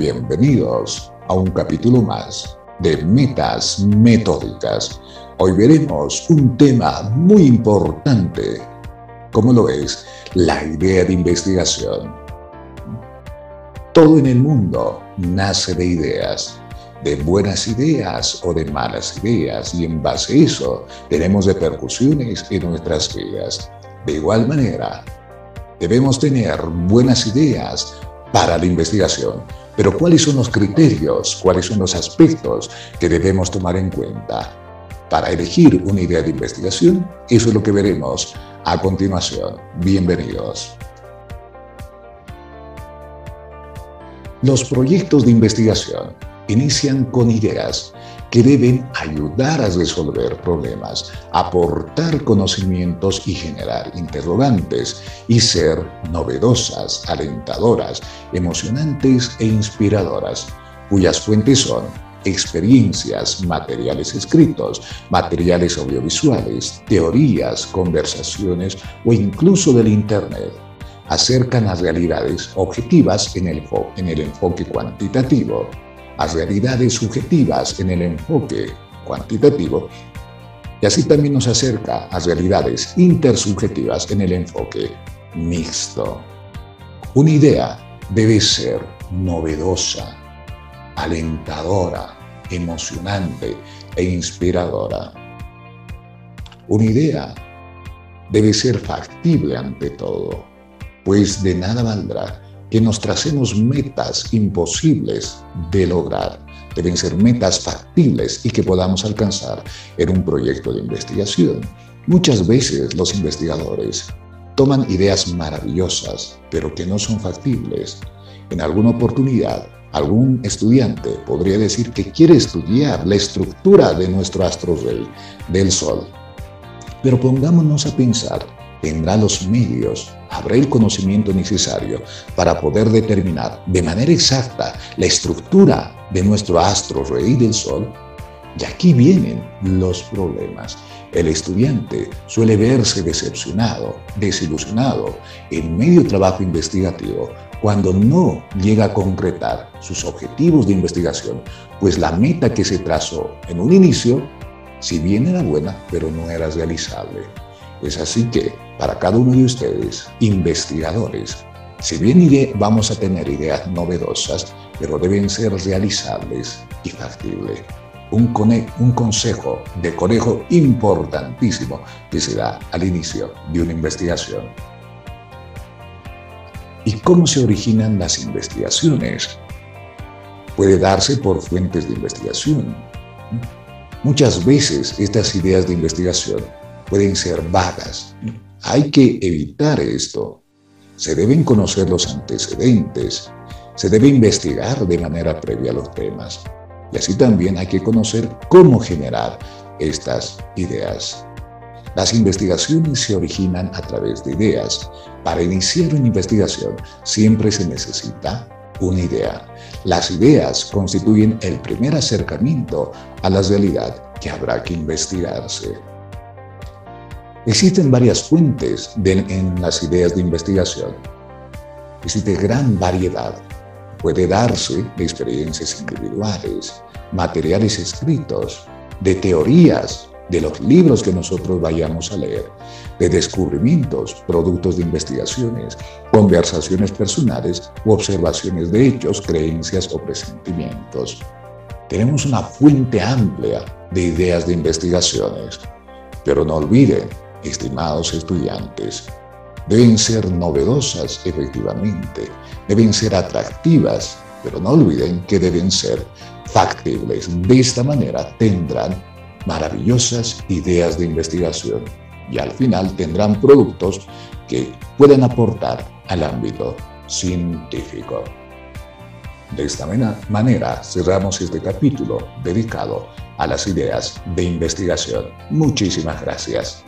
Bienvenidos a un capítulo más de Metas Metódicas. Hoy veremos un tema muy importante, como lo es la idea de investigación. Todo en el mundo nace de ideas, de buenas ideas o de malas ideas, y en base a eso tenemos repercusiones en nuestras vidas. De igual manera, debemos tener buenas ideas para la investigación. Pero ¿cuáles son los criterios, cuáles son los aspectos que debemos tomar en cuenta para elegir una idea de investigación? Eso es lo que veremos a continuación. Bienvenidos. Los proyectos de investigación inician con ideas que deben ayudar a resolver problemas, aportar conocimientos y generar interrogantes y ser novedosas, alentadoras, emocionantes e inspiradoras, cuyas fuentes son experiencias, materiales escritos, materiales audiovisuales, teorías, conversaciones o incluso del Internet acercan a realidades objetivas en el, en el enfoque cuantitativo a realidades subjetivas en el enfoque cuantitativo y así también nos acerca a realidades intersubjetivas en el enfoque mixto. Una idea debe ser novedosa, alentadora, emocionante e inspiradora. Una idea debe ser factible ante todo, pues de nada valdrá que nos tracemos metas imposibles de lograr. Deben ser metas factibles y que podamos alcanzar en un proyecto de investigación. Muchas veces los investigadores toman ideas maravillosas, pero que no son factibles. En alguna oportunidad, algún estudiante podría decir que quiere estudiar la estructura de nuestro astro rey, del Sol. Pero pongámonos a pensar tendrá los medios, habrá el conocimiento necesario para poder determinar de manera exacta la estructura de nuestro astro rey del Sol. Y aquí vienen los problemas. El estudiante suele verse decepcionado, desilusionado en medio trabajo investigativo cuando no llega a concretar sus objetivos de investigación, pues la meta que se trazó en un inicio, si bien era buena, pero no era realizable. Es así que para cada uno de ustedes, investigadores, si bien vamos a tener ideas novedosas, pero deben ser realizables y factibles. Un, un consejo de conejo importantísimo que se da al inicio de una investigación. ¿Y cómo se originan las investigaciones? Puede darse por fuentes de investigación. Muchas veces estas ideas de investigación pueden ser vagas. Hay que evitar esto. Se deben conocer los antecedentes. Se debe investigar de manera previa los temas. Y así también hay que conocer cómo generar estas ideas. Las investigaciones se originan a través de ideas. Para iniciar una investigación siempre se necesita una idea. Las ideas constituyen el primer acercamiento a la realidad que habrá que investigarse. Existen varias fuentes en las ideas de investigación. Existe gran variedad. Puede darse de experiencias individuales, materiales escritos, de teorías, de los libros que nosotros vayamos a leer, de descubrimientos, productos de investigaciones, conversaciones personales u observaciones de hechos, creencias o presentimientos. Tenemos una fuente amplia de ideas de investigaciones, pero no olviden estimados estudiantes, deben ser novedosas efectivamente, deben ser atractivas, pero no olviden que deben ser factibles. De esta manera tendrán maravillosas ideas de investigación y al final tendrán productos que pueden aportar al ámbito científico. De esta manera cerramos este capítulo dedicado a las ideas de investigación. Muchísimas gracias.